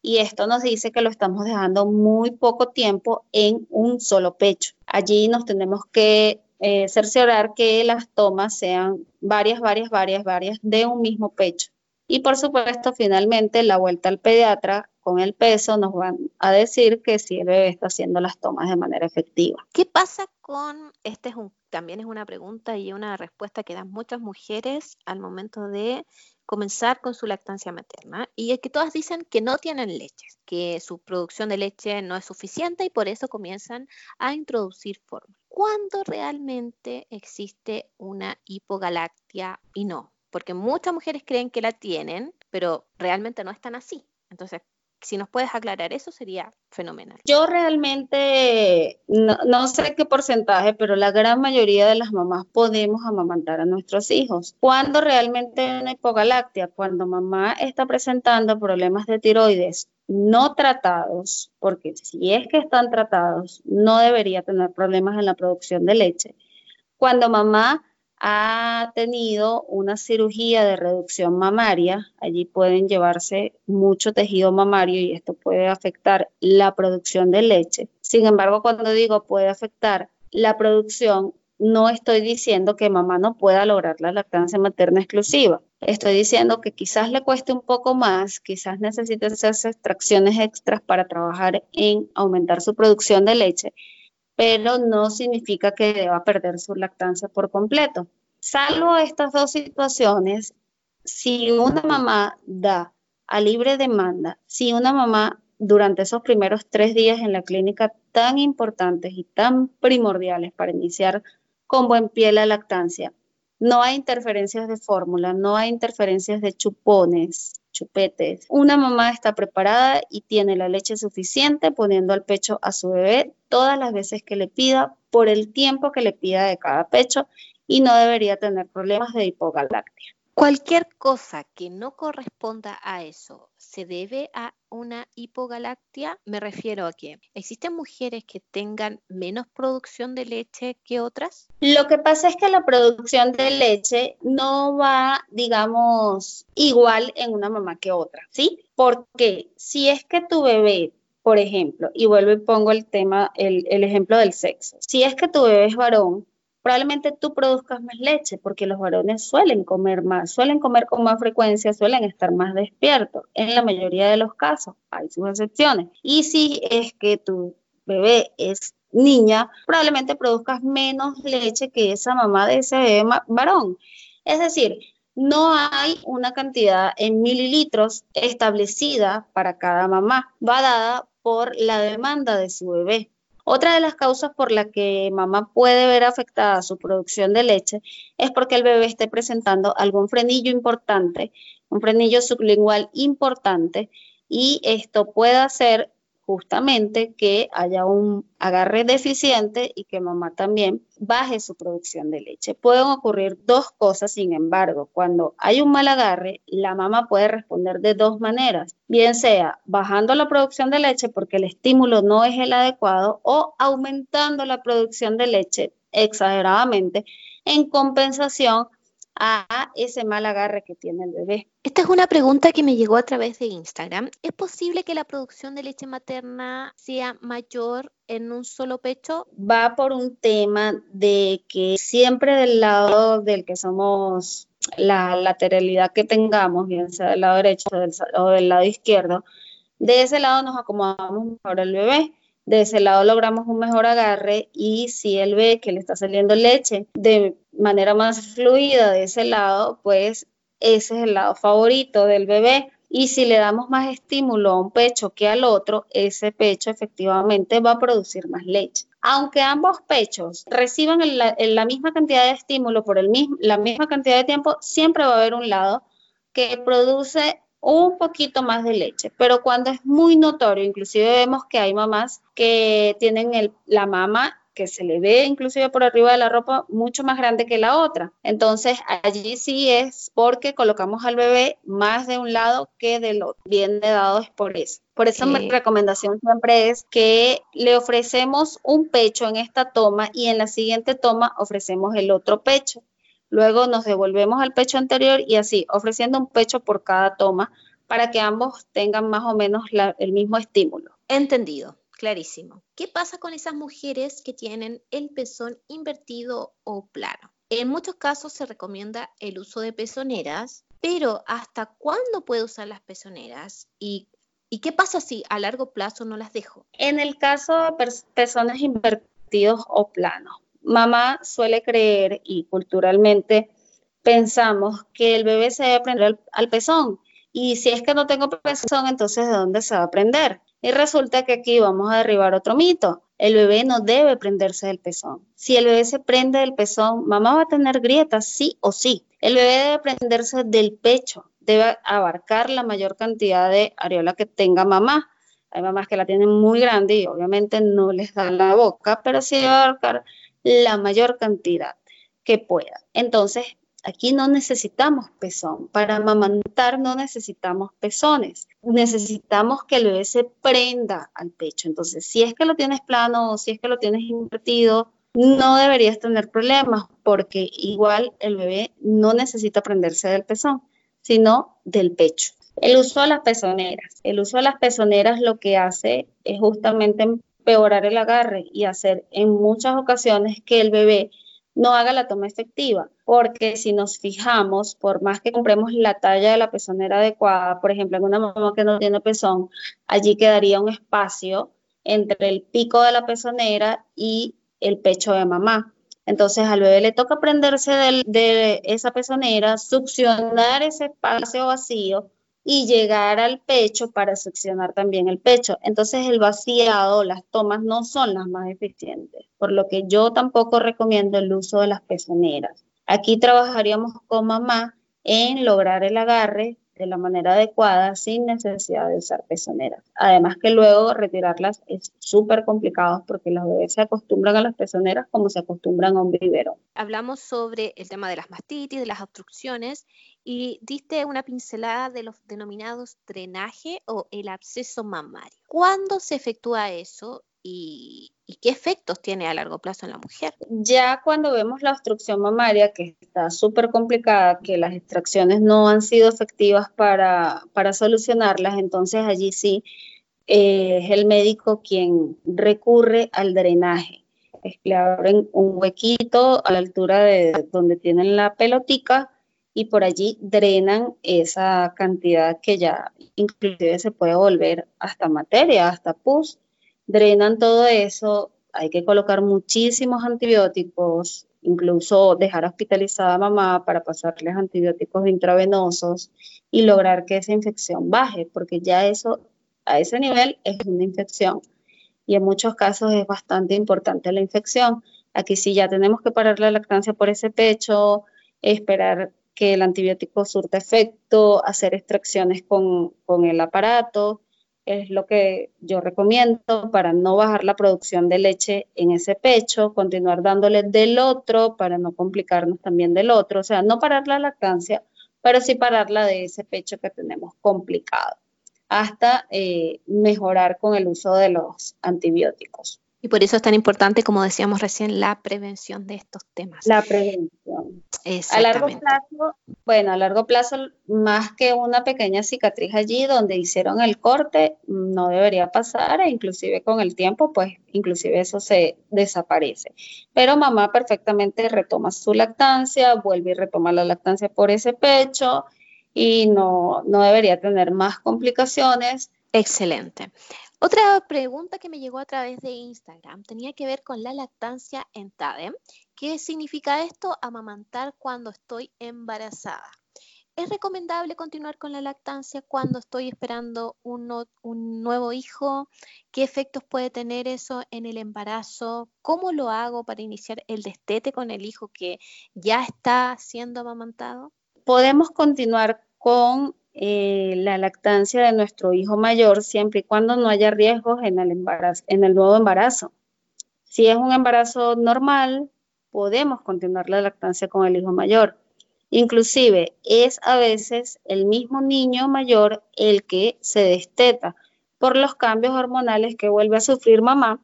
y esto nos dice que lo estamos dejando muy poco tiempo en un solo pecho. Allí nos tenemos que eh, cerciorar que las tomas sean varias, varias, varias, varias de un mismo pecho. Y por supuesto, finalmente, la vuelta al pediatra con el peso nos van a decir que si el bebé está haciendo las tomas de manera efectiva. ¿Qué pasa con, este es un, también es una pregunta y una respuesta que dan muchas mujeres al momento de comenzar con su lactancia materna y es que todas dicen que no tienen leche, que su producción de leche no es suficiente y por eso comienzan a introducir fórmula. ¿Cuándo realmente existe una hipogalactia y no? Porque muchas mujeres creen que la tienen, pero realmente no están así. Entonces, si nos puedes aclarar eso sería fenomenal. Yo realmente no, sé qué porcentaje, pero la gran mayoría de las mamás podemos amamantar a nuestros hijos. ¿Cuándo realmente hay una hipogalactia? Cuando mamá está presentando problemas de tiroides no tratados, porque si es que están tratados, no debería tener problemas en la producción de leche. Cuando mamá ha tenido una cirugía de reducción mamaria, allí pueden llevarse mucho tejido mamario y esto puede afectar la producción de leche. Sin embargo, cuando digo puede afectar la producción, no estoy diciendo que mamá no pueda lograr la lactancia materna exclusiva. Estoy diciendo que quizás le cueste un poco más, quizás necesite hacerse extracciones extras para trabajar en aumentar su producción de leche, pero no significa que deba perder su lactancia por completo. Salvo estas dos situaciones, si una mamá da a libre demanda, si una mamá durante esos primeros tres días en la clínica tan importantes y tan primordiales para iniciar con buen pie la lactancia, no hay interferencias de fórmula, no hay interferencias de chupones, Una mamá está preparada y tiene la leche suficiente poniendo al pecho a su bebé todas las veces que le pida por el tiempo que le pida de cada pecho y no debería tener problemas de hipogalactia. Cualquier cosa que no corresponda a eso se debe a una hipogalactia. Me refiero a que existen mujeres que tengan menos producción de leche que otras. Lo que pasa es que la producción de leche no va, digamos, igual en una mamá que otra, ¿sí? Porque si es que tu bebé por ejemplo, y vuelvo y pongo el tema, el, el, ejemplo del sexo. Si es que tu bebé es varón, probablemente tú produzcas más leche porque los varones suelen comer más, suelen comer con más frecuencia, suelen estar más despiertos. En la mayoría de los casos, hay sus excepciones. Y si es que tu bebé es niña, probablemente produzcas menos leche que esa mamá de ese bebé varón. Es decir, no hay una cantidad en mililitros establecida para cada mamá, va dada por la demanda de su bebé. Otra de las causas por la que mamá puede ver afectada su producción de leche es porque el bebé esté presentando algún frenillo importante, un frenillo sublingual importante, y esto puede hacer justamente que haya un agarre deficiente y que mamá también baje su producción de leche. Pueden ocurrir dos cosas, sin embargo, cuando hay un mal agarre, la mamá puede responder de dos maneras, bien sea bajando la producción de leche porque el estímulo no es el adecuado o aumentando la producción de leche exageradamente en compensación a ese mal agarre que tiene el bebé. Esta es una pregunta que me llegó a través de Instagram. ¿Es posible que la producción de leche materna sea mayor en un solo pecho? Va por un tema de que siempre del lado del que somos la lateralidad que tengamos, bien sea del lado derecho o del lado izquierdo, de ese lado nos acomodamos mejor al bebé de ese lado logramos un mejor agarre y si él ve que le está saliendo leche de manera más fluida de ese lado, pues ese es el lado favorito del bebé. Y si le damos más estímulo a un pecho que al otro, ese pecho efectivamente va a producir más leche. Aunque ambos pechos reciban la misma cantidad de estímulo por el mismo, la misma cantidad de tiempo, siempre va a haber un lado que produce un poquito más de leche, pero cuando es muy notorio, inclusive vemos que hay mamás que tienen la mama que se le ve inclusive por arriba de la ropa mucho más grande que la otra. Entonces allí sí es porque colocamos al bebé más de un lado que del otro. Bien de dado es por eso. Por eso mi recomendación siempre es que le ofrecemos un pecho en esta toma y en la siguiente toma ofrecemos el otro pecho. Luego nos devolvemos al pecho anterior y así, ofreciendo un pecho por cada toma para que ambos tengan más o menos el mismo estímulo. Entendido, clarísimo. ¿Qué pasa con esas mujeres que tienen el pezón invertido o plano? En muchos casos se recomienda el uso de pezoneras, pero ¿hasta cuándo puedo usar las pezoneras? ¿Y, ¿Y qué pasa si a largo plazo no las dejo? En el caso de pezones invertidos o planos, mamá suele creer y culturalmente pensamos que el bebé se debe prender al, pezón. Y si es que no tengo pezón, entonces ¿de dónde se va a prender? Y resulta que aquí vamos a derribar otro mito. El bebé no debe prenderse del pezón. Si el bebé se prende del pezón, mamá va a tener grietas, sí o sí. El bebé debe prenderse del pecho, debe abarcar la mayor cantidad de areola que tenga mamá. Hay mamás que la tienen muy grande y obviamente no les da la boca, pero sí debe abarcar la mayor cantidad que pueda. Entonces, aquí no necesitamos pezón. Para amamantar no necesitamos pezones. Necesitamos que el bebé se prenda al pecho. Entonces, si es que lo tienes plano o si es que lo tienes invertido, no deberías tener problemas porque igual el bebé no necesita prenderse del pezón, sino del pecho. El uso de las pezoneras. El uso de las pezoneras lo que hace es justamente empeorar el agarre y hacer en muchas ocasiones que el bebé no haga la toma efectiva, porque si nos fijamos, por más que compremos la talla de la pezonera adecuada, por ejemplo, en una mamá que no tiene pezón, allí quedaría un espacio entre el pico de la pezonera y el pecho de mamá. Entonces al bebé le toca prenderse de esa pezonera, succionar ese espacio vacío y llegar al pecho para succionar también el pecho. Entonces el vaciado, las tomas no son las más eficientes, por lo que yo tampoco recomiendo el uso de las pezoneras. Aquí trabajaríamos con mamá en lograr el agarre de la manera adecuada sin necesidad de usar pezoneras. Además que luego retirarlas es súper complicado porque los bebés se acostumbran a las pezoneras como se acostumbran a un vivero. Hablamos sobre el tema de las mastitis, de las obstrucciones y diste una pincelada de los denominados drenaje o el absceso mamario. ¿Cuándo se efectúa eso y, qué efectos tiene a largo plazo en la mujer. Ya cuando vemos la obstrucción mamaria, que está súper complicada, que las extracciones no han sido efectivas para, solucionarlas, entonces allí sí eh, es el médico quien recurre al drenaje. Es que le abren un huequito a la altura de donde tienen la pelotica y por allí drenan esa cantidad que ya inclusive se puede volver hasta materia, hasta pus drenan todo eso, hay que colocar muchísimos antibióticos, incluso dejar hospitalizada a mamá para pasarles antibióticos intravenosos y lograr que esa infección baje, porque ya eso a ese nivel es una infección y en muchos casos es bastante importante la infección. Aquí sí ya tenemos que parar la lactancia por ese pecho, esperar que el antibiótico surta efecto, hacer extracciones con, con el aparato es lo que yo recomiendo para no bajar la producción de leche en ese pecho, continuar dándole del otro para no complicarnos también del otro, o sea, no parar la lactancia, pero sí pararla de ese pecho que tenemos complicado, hasta eh, mejorar con el uso de los antibióticos. Y por eso es tan importante, como decíamos recién, la prevención de estos temas. La prevención. A largo plazo, bueno, a largo plazo, más que una pequeña cicatriz allí donde hicieron el corte, no debería pasar e inclusive con el tiempo, pues inclusive eso se desaparece. Pero mamá perfectamente retoma su lactancia, vuelve y retoma la lactancia por ese pecho y no, no debería tener más complicaciones. Excelente. Otra pregunta que me llegó a través de Instagram tenía que ver con la lactancia en TADEM. ¿Qué significa esto? Amamantar cuando estoy embarazada. ¿Es recomendable continuar con la lactancia cuando estoy esperando un, nuevo hijo? ¿Qué efectos puede tener eso en el embarazo? ¿Cómo lo hago para iniciar el destete con el hijo que ya está siendo amamantado? Podemos continuar con eh, la lactancia de nuestro hijo mayor siempre y cuando no haya riesgos en el, embarazo, en el nuevo embarazo. Si es un embarazo normal, podemos continuar la lactancia con el hijo mayor. Inclusive es a veces el mismo niño mayor el que se desteta por los cambios hormonales que vuelve a sufrir mamá.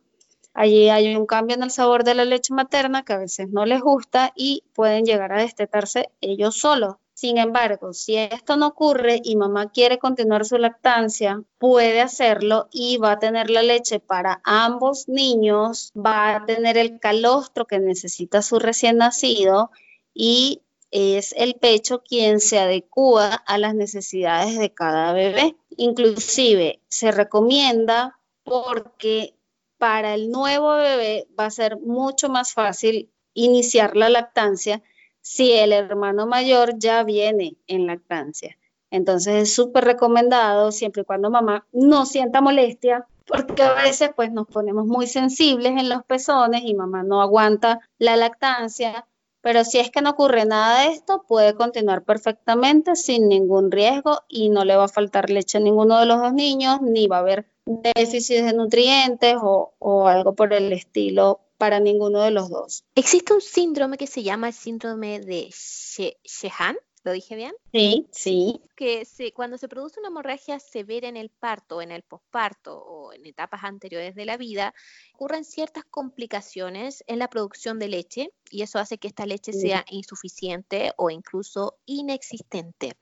Allí hay un cambio en el sabor de la leche materna que a veces no les gusta y pueden llegar a destetarse ellos solos. Sin embargo, si esto no ocurre y mamá quiere continuar su lactancia, puede hacerlo y va a tener la leche para ambos niños, va a tener el calostro que necesita su recién nacido y es el pecho quien se adecua a las necesidades de cada bebé. Inclusive se recomienda porque para el nuevo bebé va a ser mucho más fácil iniciar la lactancia si el hermano mayor ya viene en lactancia. Entonces es súper recomendado siempre y cuando mamá no sienta molestia, porque a veces pues nos ponemos muy sensibles en los pezones y mamá no aguanta la lactancia, pero si es que no ocurre nada de esto, puede continuar perfectamente sin ningún riesgo y no le va a faltar leche a ninguno de los dos niños, ni va a haber déficit de nutrientes o algo por el estilo para ninguno de los dos. Existe un síndrome que se llama el síndrome de Sheehan ¿Lo dije bien? Sí, sí. Que cuando se produce una hemorragia severa en el parto, en el posparto o en etapas anteriores de la vida, ocurren ciertas complicaciones en la producción de leche y eso hace que esta leche sea insuficiente o incluso inexistente.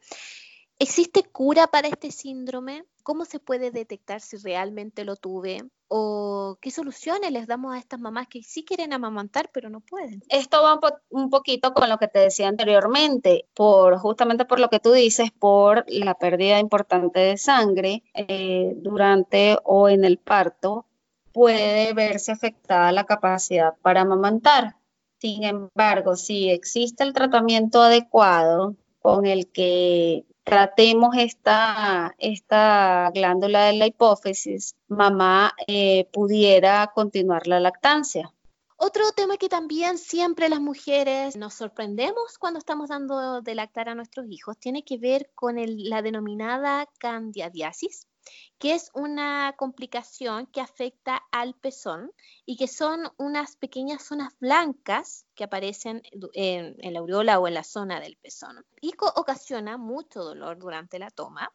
¿Existe cura para este síndrome? ¿Cómo se puede detectar si realmente lo tuve? ¿O qué soluciones les damos a estas mamás que sí quieren amamantar pero no pueden? Esto va un poquito con lo que te decía anteriormente, por justamente por lo que tú dices, por la pérdida importante de sangre eh, durante o en el parto, puede verse afectada la capacidad para amamantar. Sin embargo, si existe el tratamiento adecuado con el que tratemos esta, esta glándula de la hipófisis, mamá eh, pudiera continuar la lactancia. Otro tema que también siempre las mujeres nos sorprendemos cuando estamos dando de lactar a nuestros hijos tiene que ver con la denominada candidiasis, que es una complicación que afecta al pezón y que son unas pequeñas zonas blancas que aparecen en, la aureola o en la zona del pezón y ocasiona mucho dolor durante la toma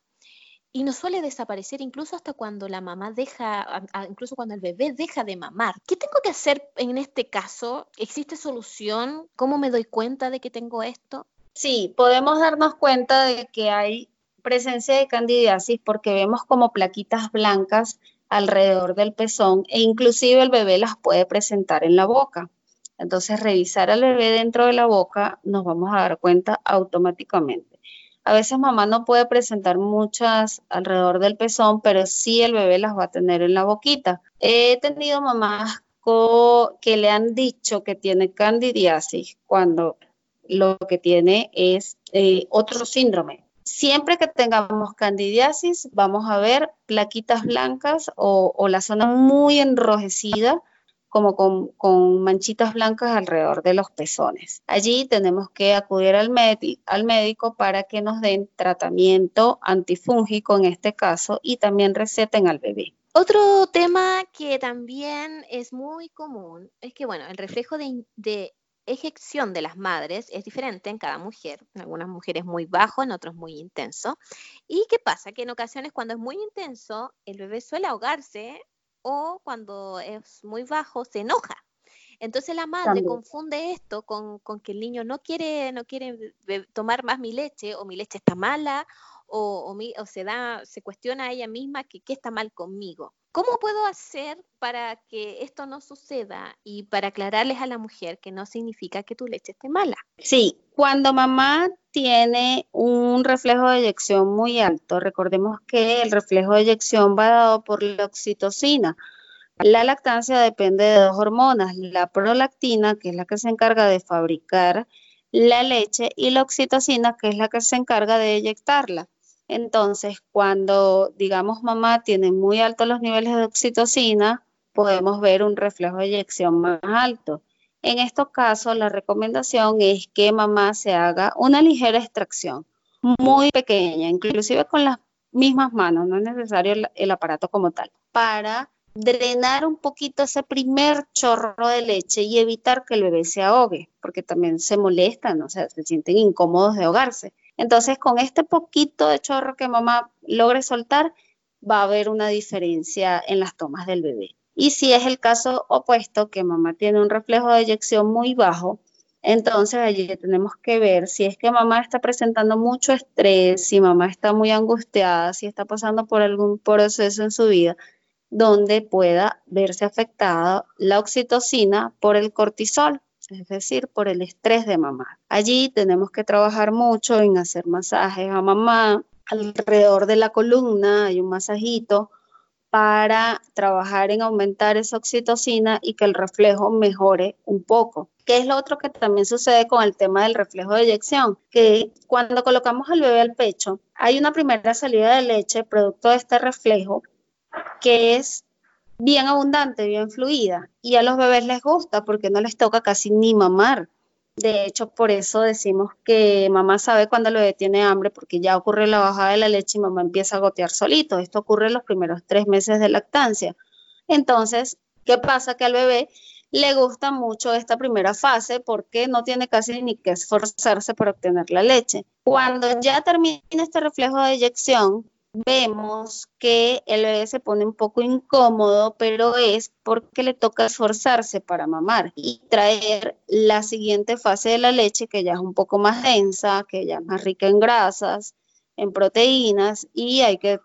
y no suele desaparecer incluso hasta cuando la mamá deja, incluso cuando el bebé deja de mamar. ¿Qué tengo que hacer en este caso? ¿Existe solución? ¿Cómo me doy cuenta de que tengo esto? Sí, podemos darnos cuenta de que hay presencia de candidiasis porque vemos como plaquitas blancas alrededor del pezón e inclusive el bebé las puede presentar en la boca. Entonces, revisar al bebé dentro de la boca nos vamos a dar cuenta automáticamente. A veces mamá no puede presentar muchas alrededor del pezón, pero sí el bebé las va a tener en la boquita. He tenido mamás que le han dicho que tiene candidiasis cuando lo que tiene es eh, otro síndrome, Siempre que tengamos candidiasis, vamos a ver plaquitas blancas o, la zona muy enrojecida, como con, manchitas blancas alrededor de los pezones. Allí tenemos que acudir al, médico para que nos den tratamiento antifúngico en este caso y también receten al bebé. Otro tema que también es muy común es que, bueno, el reflejo de ejecución de las madres es diferente en cada mujer. En algunas mujeres muy bajo, en otros muy intenso. ¿Y qué pasa? Que en ocasiones cuando es muy intenso, el bebé suele ahogarse o cuando es muy bajo, se enoja. Entonces la madre confunde esto con, que el niño no quiere, no quiere tomar más mi leche o mi leche está mala o, o, se, da, se cuestiona a ella misma que qué está mal conmigo. ¿Cómo puedo hacer para que esto no suceda y para aclararles a la mujer que no significa que tu leche esté mala? Sí, cuando mamá tiene un reflejo de eyección muy alto, recordemos que el reflejo de eyección va dado por la oxitocina. La lactancia depende de dos hormonas, la prolactina, que es la que se encarga de fabricar la leche, y la oxitocina, que es la que se encarga de eyectarla. Entonces, cuando, digamos, mamá tiene muy altos los niveles de oxitocina, podemos ver un reflejo de eyección más alto. En estos casos, la recomendación es que mamá se haga una ligera extracción, muy pequeña, inclusive con las mismas manos, no es necesario el, aparato como tal, para drenar un poquito ese primer chorro de leche y evitar que el bebé se ahogue, porque también se molestan, o sea, se sienten incómodos de ahogarse. Entonces, con este poquito de chorro que mamá logre soltar, va a haber una diferencia en las tomas del bebé. Y si es el caso opuesto, que mamá tiene un reflejo de eyección muy bajo, entonces allí tenemos que ver si es que mamá está presentando mucho estrés, si mamá está muy angustiada, si está pasando por algún proceso en su vida donde pueda verse afectada la oxitocina por el cortisol es decir, por el estrés de mamá. Allí tenemos que trabajar mucho en hacer masajes a mamá. Alrededor de la columna hay un masajito para trabajar en aumentar esa oxitocina y que el reflejo mejore un poco. ¿Qué es lo otro que también sucede con el tema del reflejo de eyección? Que cuando colocamos al bebé al pecho, hay una primera salida de leche producto de este reflejo que es bien abundante, bien fluida. Y a los bebés les gusta porque no les toca casi ni mamar. De hecho, por eso decimos que mamá sabe cuando el bebé tiene hambre porque ya ocurre la bajada de la leche y mamá empieza a gotear solito. Esto ocurre en los primeros tres meses de lactancia. Entonces, ¿qué pasa? Que al bebé le gusta mucho esta primera fase porque no tiene casi ni que esforzarse por obtener la leche. Cuando ya termina este reflejo de eyección, vemos que el bebé se pone un poco incómodo, pero es porque le toca esforzarse para mamar y traer la siguiente fase de la leche que ya es un poco más densa, que ya es más rica en grasas, en proteínas y hay que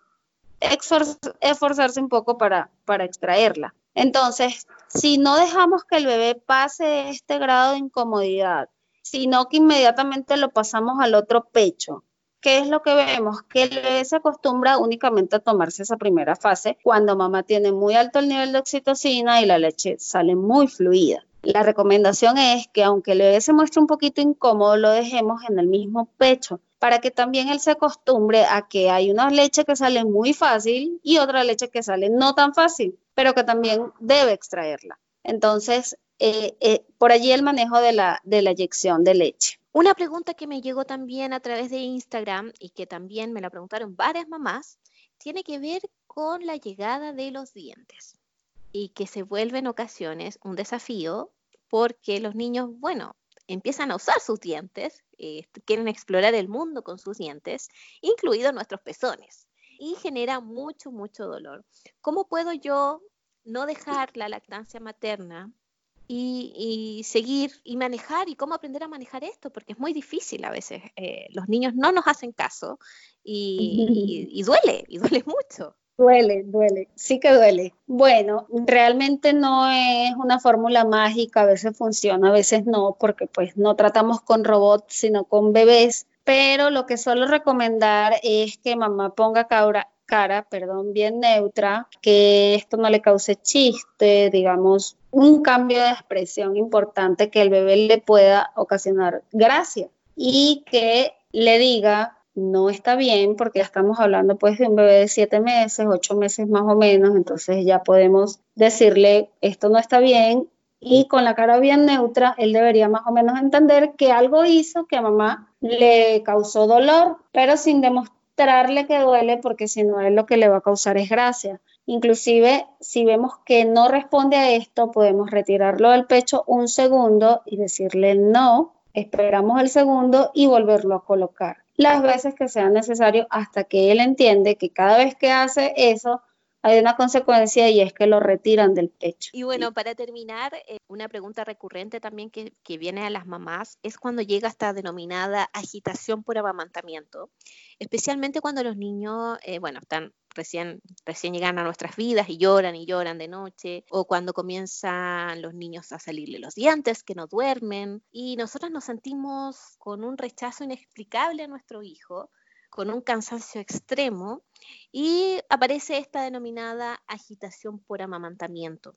esforzarse un poco para, para extraerla. Entonces, si no dejamos que el bebé pase este grado de incomodidad, sino que inmediatamente lo pasamos al otro pecho, ¿qué es lo que vemos? Que el bebé se acostumbra únicamente a tomarse esa primera fase cuando mamá tiene muy alto el nivel de oxitocina y la leche sale muy fluida. La recomendación es que aunque el bebé se muestre un poquito incómodo, lo dejemos en el mismo pecho para que también él se acostumbre a que hay una leche que sale muy fácil y otra leche que sale no tan fácil, pero que también debe extraerla. Entonces, eh, eh, por allí el manejo de la, de la inyección de leche. Una pregunta que me llegó también a través de Instagram y que también me la preguntaron varias mamás, tiene que ver con la llegada de los dientes y que se vuelve en ocasiones un desafío porque los niños, bueno, empiezan a usar sus dientes, eh, quieren explorar el mundo con sus dientes, incluidos nuestros pezones, y genera mucho, mucho dolor. ¿Cómo puedo yo no dejar la lactancia materna y, seguir y manejar y cómo aprender a manejar esto, porque es muy difícil a veces. Eh, los niños no nos hacen caso y, duele, y duele mucho. Duele, duele, sí que duele. Bueno, realmente no es una fórmula mágica, a veces funciona, a veces no, porque pues no tratamos con robots, sino con bebés. Pero lo que suelo recomendar es que mamá ponga cabra, cara, perdón, bien neutra, que esto no le cause chiste, digamos, un cambio de expresión importante que el bebé le pueda ocasionar gracia y que le diga no está bien porque ya estamos hablando pues de un bebé de siete meses, ocho meses más o menos, entonces ya podemos decirle esto no está bien y con la cara bien neutra, él debería más o menos entender que algo hizo que a mamá le causó dolor, pero sin demostrar mostrarle que duele porque si no es lo que le va a causar es gracia. Inclusive si vemos que no responde a esto, podemos retirarlo del pecho un segundo y decirle no, esperamos el segundo y volverlo a colocar las veces que sea necesario hasta que él entiende que cada vez que hace eso hay una consecuencia y es que lo retiran del pecho. Y bueno, para terminar, eh, una pregunta recurrente también que, viene a las mamás es cuando llega esta denominada agitación por amamantamiento, especialmente cuando los niños, eh, bueno, están recién, recién llegan a nuestras vidas y lloran y lloran de noche, o cuando comienzan los niños a salirle los dientes, que no duermen, y nosotros nos sentimos con un rechazo inexplicable a nuestro hijo, con un cansancio extremo y aparece esta denominada agitación por amamantamiento.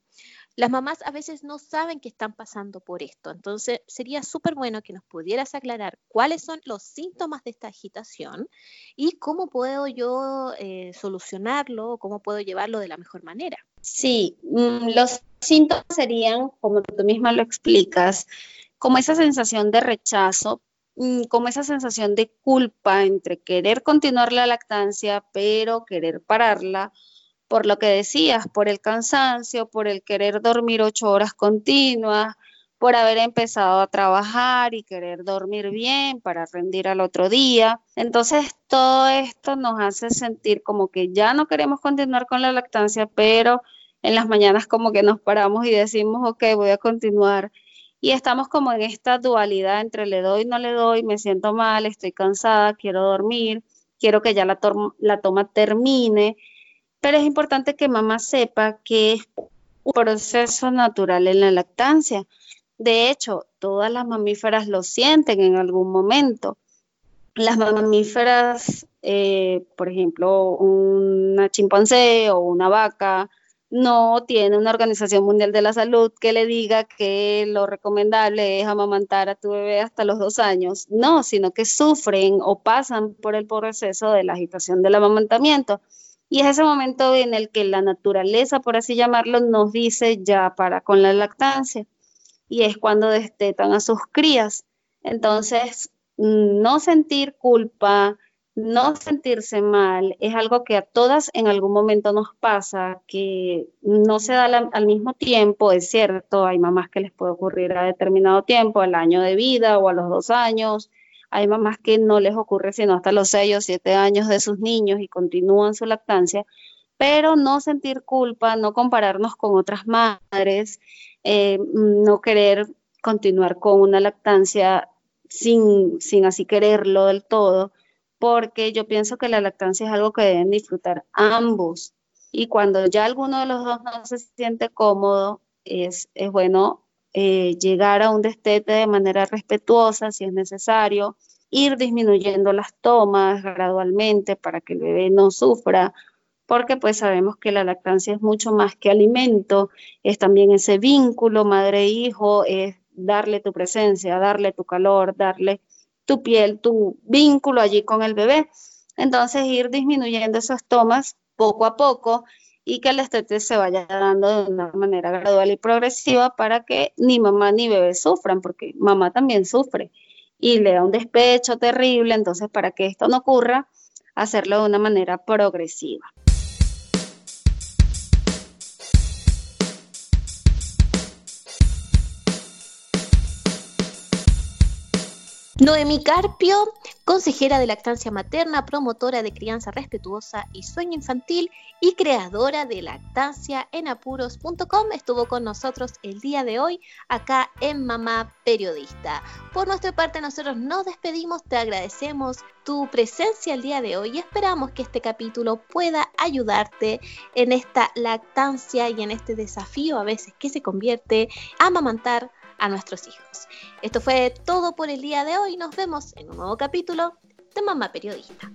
Las mamás a veces no saben que están pasando por esto, entonces sería súper bueno que nos pudieras aclarar cuáles son los síntomas de esta agitación y cómo puedo yo eh, solucionarlo, cómo puedo llevarlo de la mejor manera. Sí, mm, los síntomas serían, como tú misma lo explicas, como esa sensación de rechazo como esa sensación de culpa entre querer continuar la lactancia, pero querer pararla, por lo que decías, por el cansancio, por el querer dormir ocho horas continuas, por haber empezado a trabajar y querer dormir bien para rendir al otro día. Entonces, todo esto nos hace sentir como que ya no queremos continuar con la lactancia, pero en las mañanas como que nos paramos y decimos, ok, voy a continuar y estamos como en esta dualidad entre le doy, no le doy, me siento mal, estoy cansada, quiero dormir, quiero que ya la, la toma termine, pero es importante que mamá sepa que es un proceso natural en la lactancia. De hecho, todas las mamíferas lo sienten en algún momento. Las mamíferas, eh, por ejemplo, una chimpancé o una vaca, no tiene una Organización Mundial de la Salud que le diga que lo recomendable es amamantar a tu bebé hasta los dos años. No, sino que sufren o pasan por el proceso de la agitación del amamantamiento. Y es ese momento en el que la naturaleza, por así llamarlo, nos dice ya para con la lactancia. Y es cuando destetan a sus crías. Entonces, no sentir culpa, no sentirse mal es algo que a todas en algún momento nos pasa, que no se da al mismo tiempo, es cierto, hay mamás que les puede ocurrir a determinado tiempo, al año de vida o a los dos años, hay mamás que no les ocurre sino hasta los seis o siete años de sus niños y continúan su lactancia, pero no sentir culpa, no compararnos con otras madres, eh, no querer continuar con una lactancia sin, sin así quererlo del todo porque yo pienso que la lactancia es algo que deben disfrutar ambos. Y cuando ya alguno de los dos no se siente cómodo, es, es bueno eh, llegar a un destete de manera respetuosa si es necesario, ir disminuyendo las tomas gradualmente para que el bebé no sufra, porque pues sabemos que la lactancia es mucho más que alimento, es también ese vínculo madre-hijo, es darle tu presencia, darle tu calor, darle tu piel, tu vínculo allí con el bebé. Entonces ir disminuyendo esas tomas poco a poco y que el estete se vaya dando de una manera gradual y progresiva para que ni mamá ni bebé sufran, porque mamá también sufre y le da un despecho terrible, entonces para que esto no ocurra, hacerlo de una manera progresiva. Noemi Carpio, consejera de lactancia materna, promotora de crianza respetuosa y sueño infantil y creadora de lactanciaenapuros.com, estuvo con nosotros el día de hoy acá en Mamá Periodista. Por nuestra parte, nosotros nos despedimos, te agradecemos tu presencia el día de hoy y esperamos que este capítulo pueda ayudarte en esta lactancia y en este desafío a veces que se convierte a amamantar a nuestros hijos. Esto fue todo por el día de hoy. Nos vemos en un nuevo capítulo de Mamá Periodista.